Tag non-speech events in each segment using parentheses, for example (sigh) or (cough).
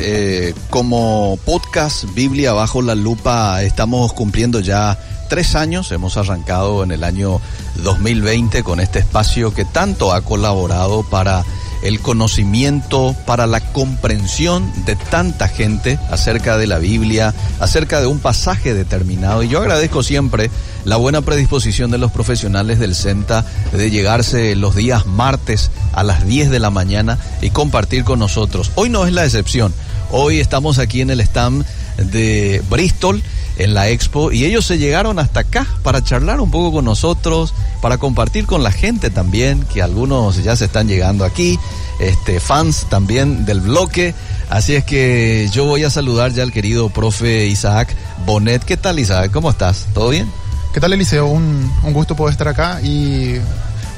Eh, como podcast Biblia bajo la lupa estamos cumpliendo ya tres años. Hemos arrancado en el año 2020 con este espacio que tanto ha colaborado para el conocimiento, para la comprensión de tanta gente acerca de la Biblia, acerca de un pasaje determinado. Y yo agradezco siempre la buena predisposición de los profesionales del CENTA de llegarse los días martes a las 10 de la mañana y compartir con nosotros. Hoy no es la excepción. Hoy estamos aquí en el stand de Bristol en la expo y ellos se llegaron hasta acá para charlar un poco con nosotros, para compartir con la gente también, que algunos ya se están llegando aquí, este fans también del bloque. Así es que yo voy a saludar ya al querido profe Isaac Bonet. ¿Qué tal Isaac? ¿Cómo estás? ¿Todo bien? ¿Qué tal Eliseo? Un, un gusto poder estar acá y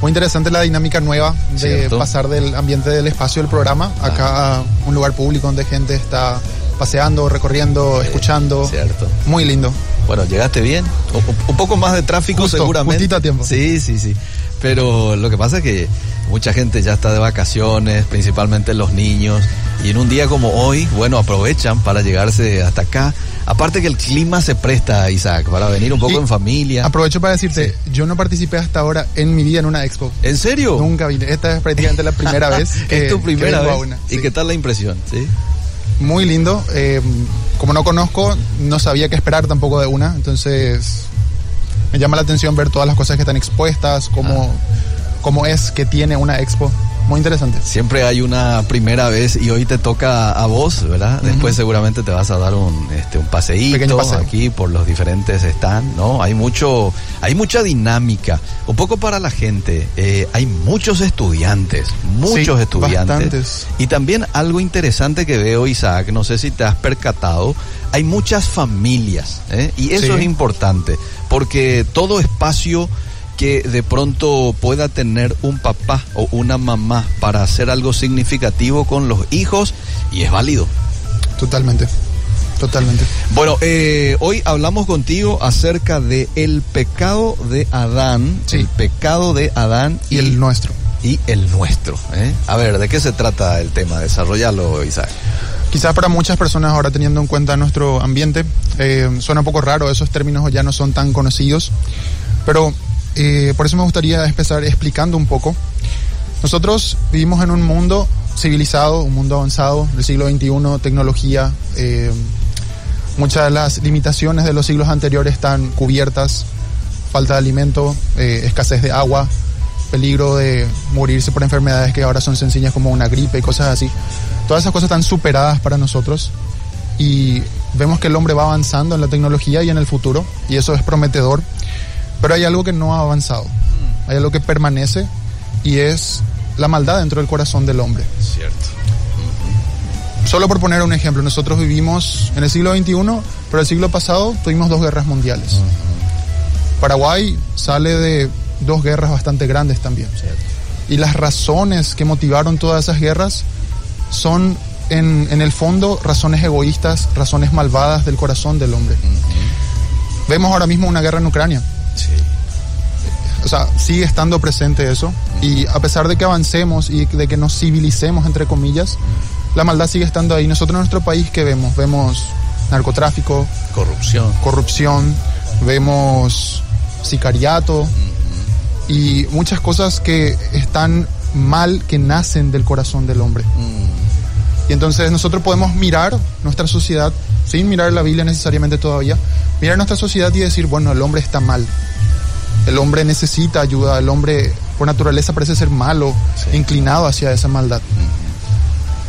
muy interesante la dinámica nueva de Cierto. pasar del ambiente del espacio del programa acá a un lugar público donde gente está paseando, recorriendo, escuchando. Cierto. Muy lindo. Bueno, llegaste bien. O- un poco más de tráfico Justo, seguramente. a tiempo. Sí, sí, sí. Pero lo que pasa es que mucha gente ya está de vacaciones, principalmente los niños. Y en un día como hoy, bueno, aprovechan para llegarse hasta acá. Aparte que el clima se presta, Isaac, para venir un poco Y en familia. Aprovecho para decirte, yo no participé hasta ahora en mi vida en una expo. ¿En serio? Nunca vine. Esta es prácticamente la primera (laughs) vez que es tu que primera a vez. una. ¿Y Sí. qué tal la impresión? ¿Sí? Muy lindo. eh, como no conozco, no sabía qué esperar tampoco de una. Entonces, me llama la atención ver todas las cosas que están expuestas, cómo, cómo es que tiene una expo. Muy interesante. Siempre hay una primera vez y hoy te toca a vos, ¿verdad? Después seguramente te vas a dar un, este, un paseíto paseo. aquí por los diferentes stands, ¿no? Hay mucho, hay mucha dinámica. Un poco para la gente, eh, hay muchos estudiantes, muchos Sí, estudiantes. bastantes. Y también algo interesante que veo, Isaac, no sé si te has percatado, hay muchas familias, ¿eh? Y eso Sí. es importante, porque todo espacio que de pronto pueda tener un papá o una mamá para hacer algo significativo con los hijos, y es válido. Totalmente. Totalmente. Bueno, eh, hoy hablamos contigo acerca de el pecado de Adán, Sí. el pecado de Adán Y el nuestro. y el nuestro. ¿eh? A ver, ¿de qué se trata el tema? Desarrollalo, Isaac. Quizás para muchas personas ahora teniendo en cuenta nuestro ambiente, eh, suena un poco raro, esos términos ya no son tan conocidos, pero eh, por eso me gustaría empezar explicando un poco. Nosotros vivimos en un mundo civilizado, un mundo avanzado del siglo XXI, tecnología, eh, muchas de las limitaciones de los siglos anteriores están cubiertas, falta de alimento, eh, escasez de agua, peligro de morirse por enfermedades que ahora son sencillas como una gripe y cosas así. Todas esas cosas están superadas para nosotros y vemos que el hombre va avanzando en la tecnología y en el futuro y eso es prometedor, pero hay algo que no ha avanzado, hay algo que permanece y es la maldad dentro del corazón del hombre. Cierto. Solo por poner un ejemplo, nosotros vivimos en el siglo XXI, pero el siglo pasado tuvimos dos guerras mundiales. Paraguay sale de dos guerras bastante grandes también. Y las razones que motivaron todas esas guerras son, en, en el fondo, razones egoístas, razones malvadas del corazón del hombre. Vemos ahora mismo una guerra en Ucrania. Sí. O sea, sigue estando presente eso. Y a pesar de que avancemos y de que nos civilicemos, entre comillas, la maldad sigue estando ahí. Nosotros en nuestro país, ¿qué vemos? Vemos narcotráfico, Corrupción. corrupción, vemos sicariato y muchas cosas que están mal, que nacen del corazón del hombre. Y entonces nosotros podemos mirar nuestra sociedad, sin mirar la Biblia necesariamente todavía, mirar nuestra sociedad y decir, bueno, el hombre está mal. El hombre necesita ayuda, el hombre por naturaleza parece ser malo, Sí. inclinado hacia esa maldad.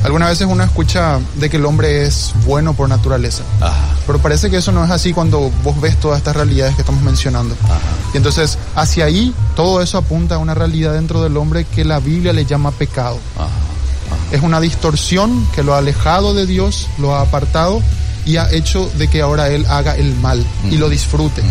Algunas veces uno escucha de que el hombre es bueno por naturaleza, Ajá. pero parece que eso no es así cuando vos ves todas estas realidades que estamos mencionando. Ajá. Y entonces, hacia ahí, todo eso apunta a una realidad dentro del hombre que la Biblia le llama pecado. Ajá. Es una distorsión que lo ha alejado de Dios, lo ha apartado y ha hecho de que ahora él haga el mal y lo disfrute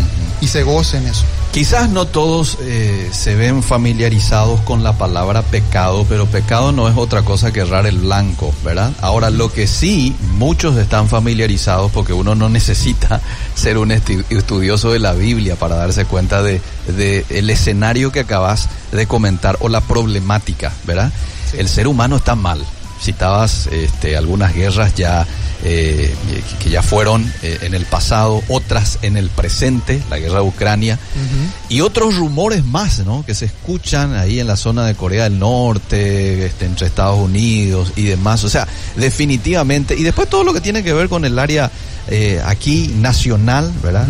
y se goce en eso. Quizás no todos eh, se ven familiarizados con la palabra pecado, pero pecado no es otra cosa que errar el blanco, ¿verdad? Ahora, lo que sí muchos están familiarizados, porque uno no necesita (laughs) ser un estudioso de la Biblia para darse cuenta de, de el escenario que acabas de comentar o la problemática, ¿verdad? Sí. El ser humano está mal. citabas este, algunas guerras ya eh, que ya fueron eh, en el pasado, otras en el presente, la guerra de Ucrania, y otros rumores más, ¿no? Que se escuchan ahí en la zona de Corea del Norte, este, entre Estados Unidos y demás. O sea, definitivamente, y después todo lo que tiene que ver con el área eh, aquí nacional, ¿verdad?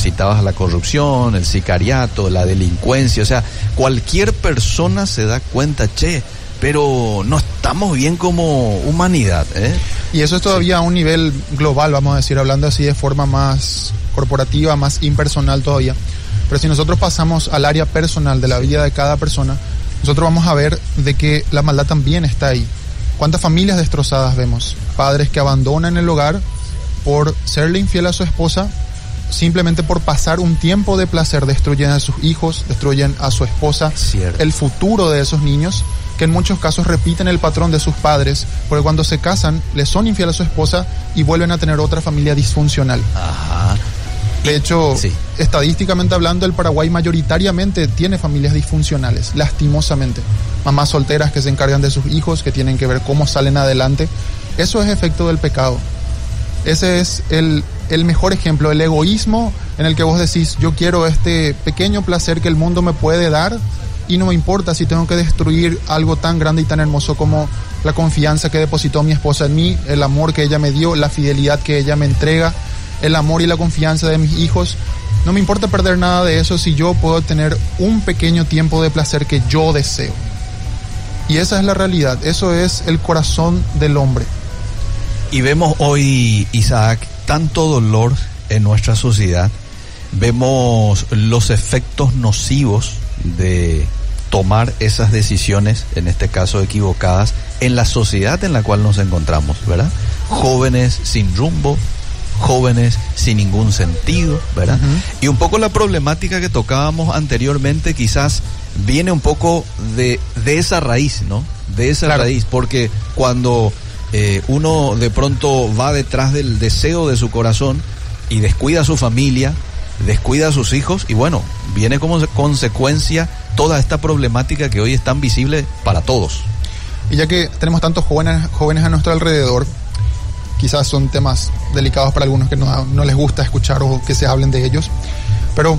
Citabas la corrupción, el sicariato, la delincuencia, o sea, cualquier persona se da cuenta, che, pero no estamos bien como humanidad. ¿eh? Y eso es todavía a un nivel global, vamos a decir, hablando así de forma más corporativa, más impersonal todavía. Pero si nosotros pasamos al área personal de la vida de cada persona, nosotros vamos a ver de que la maldad también está ahí. ¿Cuántas familias destrozadas vemos? Padres que abandonan el hogar por serle infiel a su esposa, simplemente por pasar un tiempo de placer, destruyen a sus hijos, destruyen a su esposa, el futuro de esos niños que en muchos casos repiten el patrón de sus padres, porque cuando se casan les son infieles a su esposa y vuelven a tener otra familia disfuncional. De hecho, estadísticamente hablando, el Paraguay mayoritariamente tiene familias disfuncionales, lastimosamente. Mamás solteras que se encargan de sus hijos, que tienen que ver cómo salen adelante. Eso es efecto del pecado. Ese es el, el mejor ejemplo, el egoísmo en el que vos decís, yo quiero este pequeño placer que el mundo me puede dar y no me importa si tengo que destruir algo tan grande y tan hermoso como la confianza que depositó mi esposa en mí, el amor que ella me dio, la fidelidad que ella me entrega, el amor y la confianza de mis hijos. No me importa perder nada de eso si yo puedo tener un pequeño tiempo de placer que yo deseo. Y esa es la realidad, eso es el corazón del hombre. Y vemos hoy, Isaac, tanto dolor en nuestra sociedad, vemos los efectos nocivos de tomar esas decisiones, en este caso equivocadas, en la sociedad en la cual nos encontramos, ¿verdad? Jóvenes sin rumbo, jóvenes sin ningún sentido, ¿verdad? Y un poco la problemática que tocábamos anteriormente quizás viene un poco de, de esa raíz, ¿no? De esa raíz, porque cuando eh, uno de pronto va detrás del deseo de su corazón y descuida a su familia, descuida a sus hijos y bueno, viene como consecuencia toda esta problemática que hoy es tan visible para todos. Y ya que tenemos tantos jóvenes, jóvenes a nuestro alrededor, quizás son temas delicados para algunos que no, no les gusta escuchar o que se hablen de ellos, pero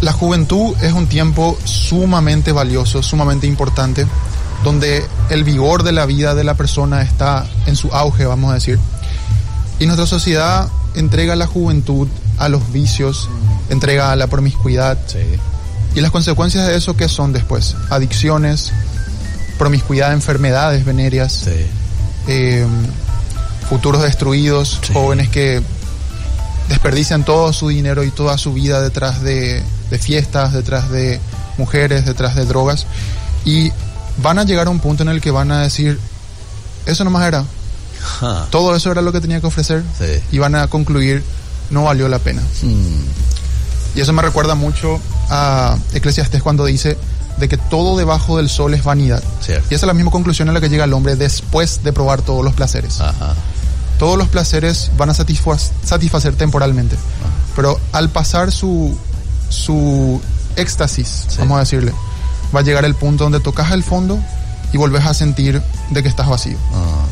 la juventud es un tiempo sumamente valioso, sumamente importante, donde el vigor de la vida de la persona está en su auge, vamos a decir. Y nuestra sociedad entrega la juventud a los vicios, entrega a la promiscuidad. Y las consecuencias de eso, ¿qué son después? Adicciones, promiscuidad, enfermedades venéreas, eh, futuros destruidos, jóvenes que desperdician todo su dinero y toda su vida detrás de, fiestas, detrás de mujeres, detrás de drogas. Y van a llegar a un punto en el que van a decir, eso nomás era. Todo eso era lo que tenía que ofrecer. Y van a concluir no valió la pena. Mm. Y eso me recuerda mucho a Eclesiastés cuando dice de que todo debajo del sol es vanidad. Y esa es la misma conclusión a la que llega el hombre después de probar todos los placeres. Todos los placeres van a satisfacer temporalmente. Pero al pasar su, su éxtasis, vamos a decirle, va a llegar el punto donde tocas el fondo y volvés a sentir de que estás vacío. Ah.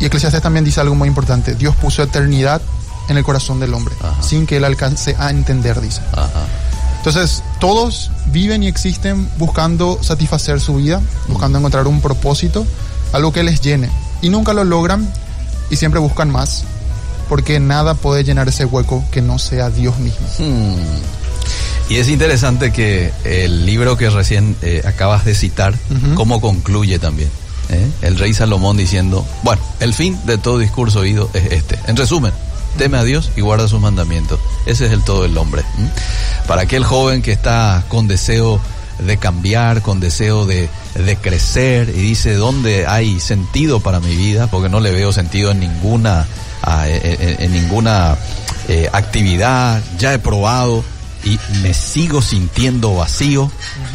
Y Eclesiastés también dice algo muy importante. Dios puso eternidad en el corazón del hombre, sin que él alcance a entender, dice. Entonces, todos viven y existen buscando satisfacer su vida, buscando encontrar un propósito, algo que les llene. Y nunca lo logran y siempre buscan más, porque nada puede llenar ese hueco que no sea Dios mismo. Hmm. Y es interesante que el libro que recién eh, acabas de citar, cómo concluye también. ¿eh? El rey Salomón diciendo, bueno, el fin de todo discurso oído es este. En resumen, teme a Dios y guarda sus mandamientos. Ese es el todo del hombre. Para aquel joven que está con deseo de cambiar, con deseo de, crecer y dice, ¿dónde hay sentido para mi vida? Porque no le veo sentido en ninguna, en, ninguna eh, actividad, ya he probado y me sigo sintiendo vacío.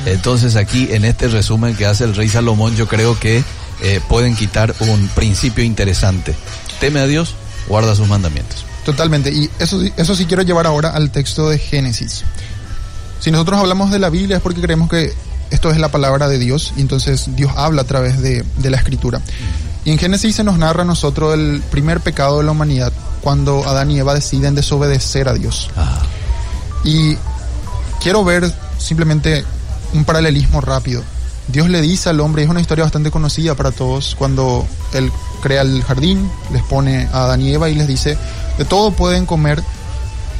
Entonces aquí en este resumen que hace el rey Salomón yo creo que eh, pueden quitar un principio interesante. Teme a Dios guarda sus mandamientos. Totalmente, y eso, eso sí quiero llevar ahora al texto de Génesis. Si nosotros hablamos de la Biblia es porque creemos que esto es la palabra de Dios y entonces Dios habla a través de, la escritura. Y en Génesis se nos narra a nosotros el primer pecado de la humanidad, cuando Adán y Eva deciden desobedecer a Dios. Ah, Y quiero ver simplemente un paralelismo rápido. Dios le dice al hombre, es una historia bastante conocida para todos, cuando él crea el jardín, les pone a Adán y Eva y les dice, de todo pueden comer,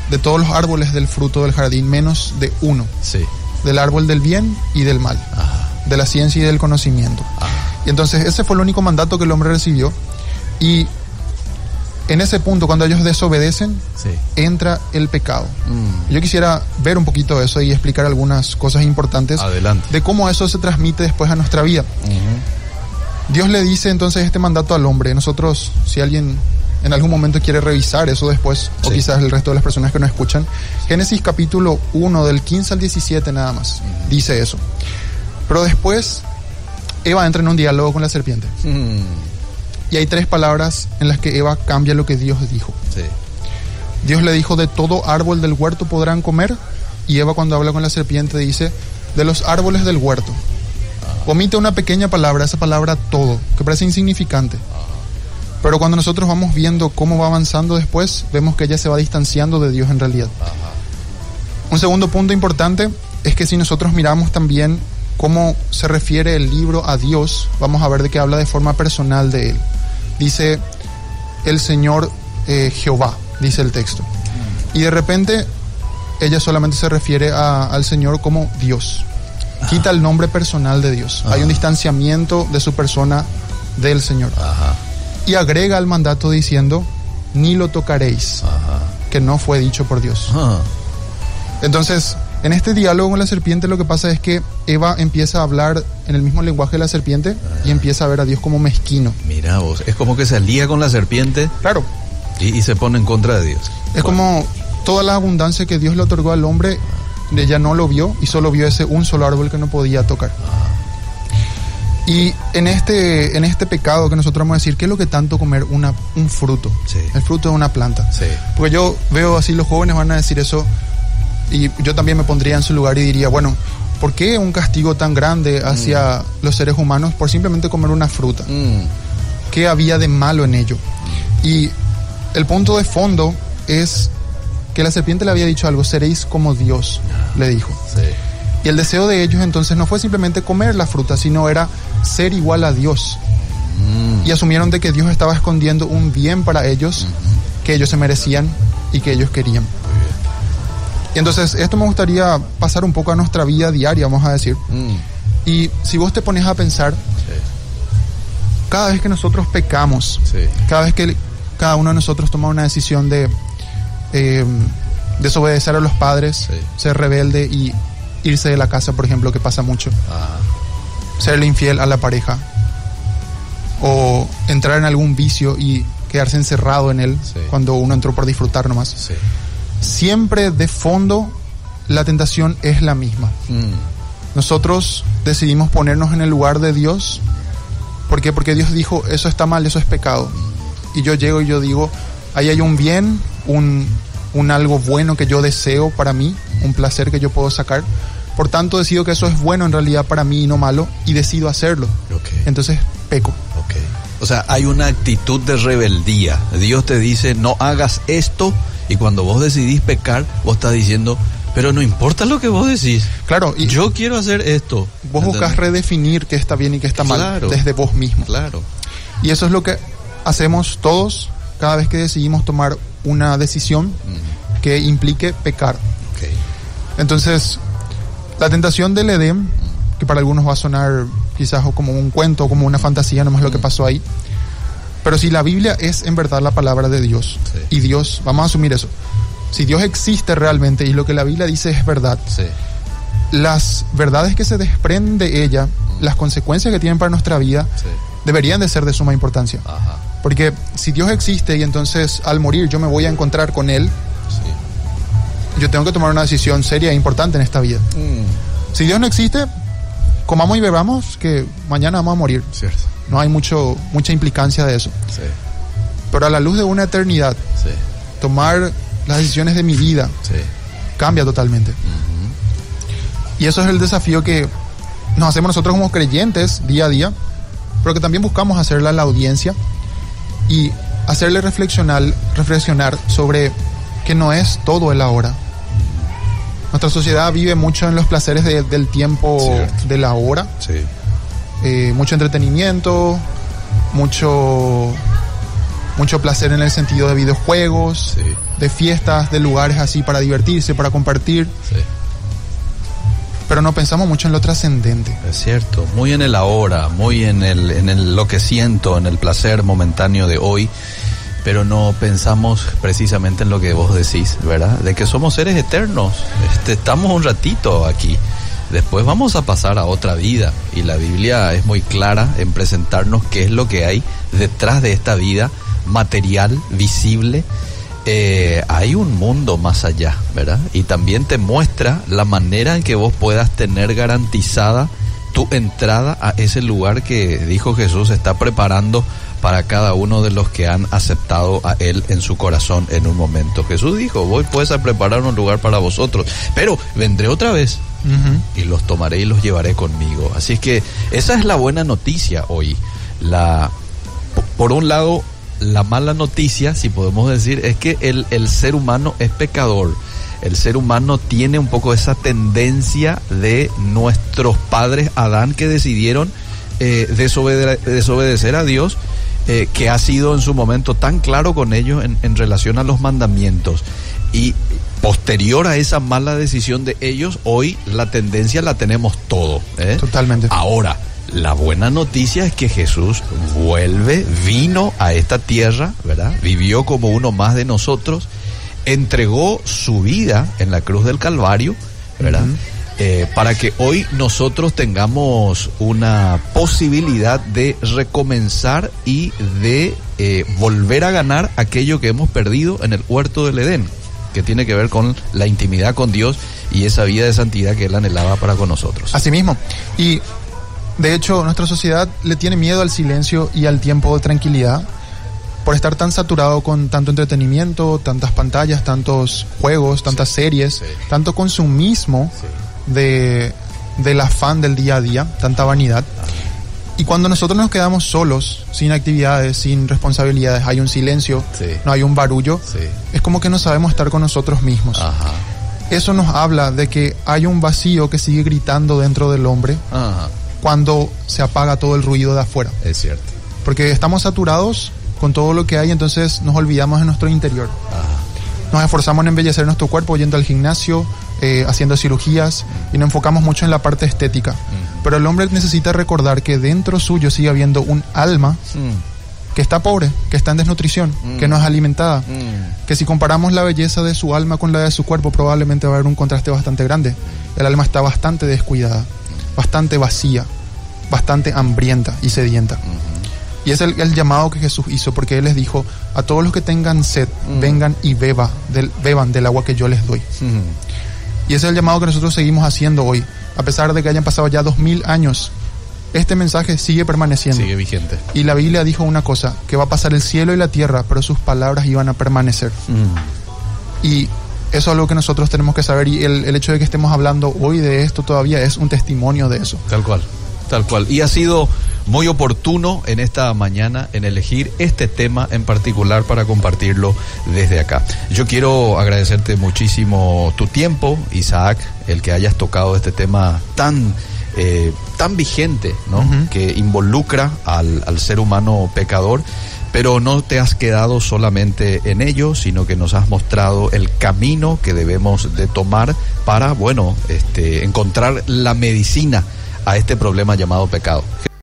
de todos los árboles del fruto del jardín, menos de uno, sí. del árbol del bien y del mal, Ajá. de la ciencia y del conocimiento. Ajá. Y entonces ese fue el único mandato que el hombre recibió. Y en ese punto, cuando ellos desobedecen, Sí. entra el pecado. Mm, Yo quisiera ver un poquito eso y explicar algunas cosas importantes Adelante. de cómo eso se transmite después a nuestra vida. Dios le dice entonces este mandato al hombre. Nosotros, si alguien en algún momento quiere revisar eso después, o quizás el resto de las personas que nos escuchan, Génesis capítulo 1 del 15 al 17 nada más, dice eso. Pero después, Eva entra en un diálogo con la serpiente. Mm, Y hay tres palabras en las que Eva cambia lo que Dios dijo. sí. Dios le dijo, de todo árbol del huerto podrán comer. Y Eva cuando habla con la serpiente dice, de los árboles del huerto. Omite una pequeña palabra, esa palabra todo, que parece insignificante. Pero cuando nosotros vamos viendo cómo va avanzando después, vemos que ella se va distanciando de Dios en realidad. Un segundo punto importante es que si nosotros miramos también cómo se refiere el libro a Dios, vamos a ver de que habla de forma personal de él. Dice el Señor eh, Jehová, dice el texto. Y de repente ella solamente se refiere a- al Señor como Dios. Quita el nombre personal de Dios. Hay un distanciamiento de su persona del Señor. Ajá. Y agrega al mandato diciendo, ni lo tocaréis, que no fue dicho por Dios. Entonces, en este diálogo con la serpiente lo que pasa es que Eva empieza a hablar en el mismo lenguaje de la serpiente y empieza a ver a Dios como mezquino. mira vos, es como que se alía con la serpiente Claro, y, y se pone en contra de Dios. es como toda la abundancia que Dios le otorgó al hombre, ella no lo vio y solo vio ese un solo árbol que no podía tocar. Y en este, en este pecado que nosotros vamos a decir, ¿qué es lo que tanto comer una, un fruto? Sí. El fruto de una planta. Sí. Porque yo veo así, los jóvenes van a decir eso, y yo también me pondría en su lugar y diría, bueno, ¿por qué un castigo tan grande hacia los seres humanos por simplemente comer una fruta? Mm, ¿Qué había de malo en ello? Y el punto de fondo es que la serpiente le había dicho algo, seréis como Dios, le dijo. sí. Y el deseo de ellos entonces no fue simplemente comer la fruta, sino era ser igual a Dios. Mm, Y asumieron de que Dios estaba escondiendo un bien para ellos que ellos se merecían y que ellos querían. Y entonces esto me gustaría pasar un poco a nuestra vida diaria, vamos a decir. mm, Y si vos te pones a pensar, sí. cada vez que nosotros pecamos, Sí. cada vez que cada uno de nosotros toma una decisión de eh, desobedecer a los padres, Sí. ser rebelde y irse de la casa, por ejemplo, que pasa mucho, Ajá. serle infiel a la pareja, o entrar en algún vicio y quedarse encerrado en él cuando uno entró por disfrutar nomás. Siempre de fondo la tentación es la misma. Mm, Nosotros decidimos ponernos en el lugar de Dios. ¿Por qué? Porque Dios dijo, eso está mal, eso es pecado. Y yo llego y yo digo, ahí hay un bien, un, un algo bueno que yo deseo para mí, un placer que yo puedo sacar. Por tanto, decido que eso es bueno en realidad para mí y no malo, y decido hacerlo. Entonces, peco. O sea, hay una actitud de rebeldía. Dios te dice, no hagas esto, y cuando vos decidís pecar, vos estás diciendo, pero no importa lo que vos decís. Claro, y Yo quiero hacer esto. vos buscas ¿Entendés? redefinir qué está bien y qué está mal Claro. desde vos mismo. Claro. Y eso es lo que hacemos todos cada vez que decidimos tomar una decisión Mm, que implique pecar. ok. Entonces, la tentación del Edén, que para algunos va a sonar quizás como un cuento, como una fantasía, nomás lo que pasó ahí. Pero si la Biblia es en verdad la palabra de Dios, Sí. y Dios, vamos a asumir eso, si Dios existe realmente y lo que la Biblia dice es verdad, Sí. las verdades que se desprenden de ella, las consecuencias que tienen para nuestra vida, Sí. deberían de ser de suma importancia. Ajá. Porque si Dios existe y entonces al morir yo me voy a encontrar con Él, yo tengo que tomar una decisión seria e importante en esta vida. Mm, Si Dios no existe, comamos y bebamos, que mañana vamos a morir. cierto. No hay mucho, mucha implicancia de eso. Sí. Pero a la luz de una eternidad, Sí. tomar las decisiones de mi vida Sí. cambia totalmente. Y eso es el desafío que nos hacemos nosotros como creyentes día a día, pero que también buscamos hacerla a la audiencia y hacerle reflexionar, reflexionar sobre que no es todo el ahora. Nuestra sociedad vive mucho en los placeres de- del tiempo Cierto. de la hora, Sí. Eh, mucho entretenimiento, mucho, mucho placer en el sentido de videojuegos, Sí. de fiestas, de lugares así para divertirse, para compartir, Sí. pero no pensamos mucho en lo trascendente. Es cierto, muy en el ahora, muy en el, en el lo que siento, en el placer momentáneo de hoy, pero no pensamos precisamente en lo que vos decís, ¿verdad? De que somos seres eternos, este, estamos un ratito aquí, después vamos a pasar a otra vida y la Biblia es muy clara en presentarnos qué es lo que hay detrás de esta vida material, visible, eh, hay un mundo más allá, ¿verdad? Y también te muestra la manera en que vos puedas tener garantizada tu entrada a ese lugar que dijo Jesús está preparando para cada uno de los que han aceptado a Él en su corazón en un momento. Jesús dijo, voy pues a preparar un lugar para vosotros, pero vendré otra vez Y los tomaré y los llevaré conmigo. Así que esa es la buena noticia hoy. La, po- por un lado, la mala noticia, si podemos decir, es que el, el ser humano es pecador. El ser humano tiene un poco esa tendencia de nuestros padres Adán que decidieron eh, desobede- desobedecer a Dios, eh, que ha sido en su momento tan claro con ellos en, en relación a los mandamientos. Y posterior a esa mala decisión de ellos, hoy la tendencia la tenemos todo. ¿eh? Totalmente. Ahora, la buena noticia es que Jesús vuelve, vino a esta tierra, ¿verdad? Vivió como uno más de nosotros, entregó su vida en la cruz del Calvario, ¿verdad? Eh, para que hoy nosotros tengamos una posibilidad de recomenzar y de eh, volver a ganar aquello que hemos perdido en el huerto del Edén, que tiene que ver con la intimidad con Dios y esa vida de santidad que Él anhelaba para con nosotros. Así mismo. Y de hecho, nuestra sociedad le tiene miedo al silencio y al tiempo de tranquilidad por estar tan saturado con tanto entretenimiento, tantas pantallas, tantos juegos, tantas series, sí. tanto consumismo de, del afán del día a día, tanta vanidad. Y cuando nosotros nos quedamos solos, sin actividades, sin responsabilidades, hay un silencio, Sí. no hay un barullo, Sí. es como que no sabemos estar con nosotros mismos. Ajá. Eso nos habla de que hay un vacío que sigue gritando dentro del hombre Ajá. cuando se apaga todo el ruido de afuera. Es cierto. Porque estamos saturados con todo lo que hay, entonces nos olvidamos de nuestro interior. Ajá. Nos esforzamos en embellecer nuestro cuerpo yendo al gimnasio, eh, haciendo cirugías y nos enfocamos mucho en la parte estética. Pero el hombre necesita recordar que dentro suyo sigue habiendo un alma Mm. que está pobre, que está en desnutrición, Mm. que no es alimentada. Mm. Que si comparamos la belleza de su alma con la de su cuerpo, probablemente va a haber un contraste bastante grande. El alma está bastante descuidada, bastante vacía, bastante hambrienta y sedienta. Y es el, el llamado que Jesús hizo, porque Él les dijo, a todos los que tengan sed, Mm. vengan y beba del, beban del agua que yo les doy. Mm. Y ese es el llamado que nosotros seguimos haciendo hoy. A pesar de que hayan pasado ya dos mil años, este mensaje sigue permaneciendo. Sigue vigente. Y la Biblia dijo una cosa, que va a pasar el cielo y la tierra, pero sus palabras iban a permanecer. Mm. Y eso es algo que nosotros tenemos que saber y el, el hecho de que estemos hablando hoy de esto todavía es un testimonio de eso. Tal cual, tal cual. Y ha sido muy oportuno en esta mañana en elegir este tema en particular para compartirlo desde acá. Yo quiero agradecerte muchísimo tu tiempo, Isaac, el que hayas tocado este tema tan, eh, tan vigente, ¿no? Que involucra al, al ser humano pecador. Pero no te has quedado solamente en ello, sino que nos has mostrado el camino que debemos de tomar para, bueno, este, encontrar la medicina a este problema llamado pecado.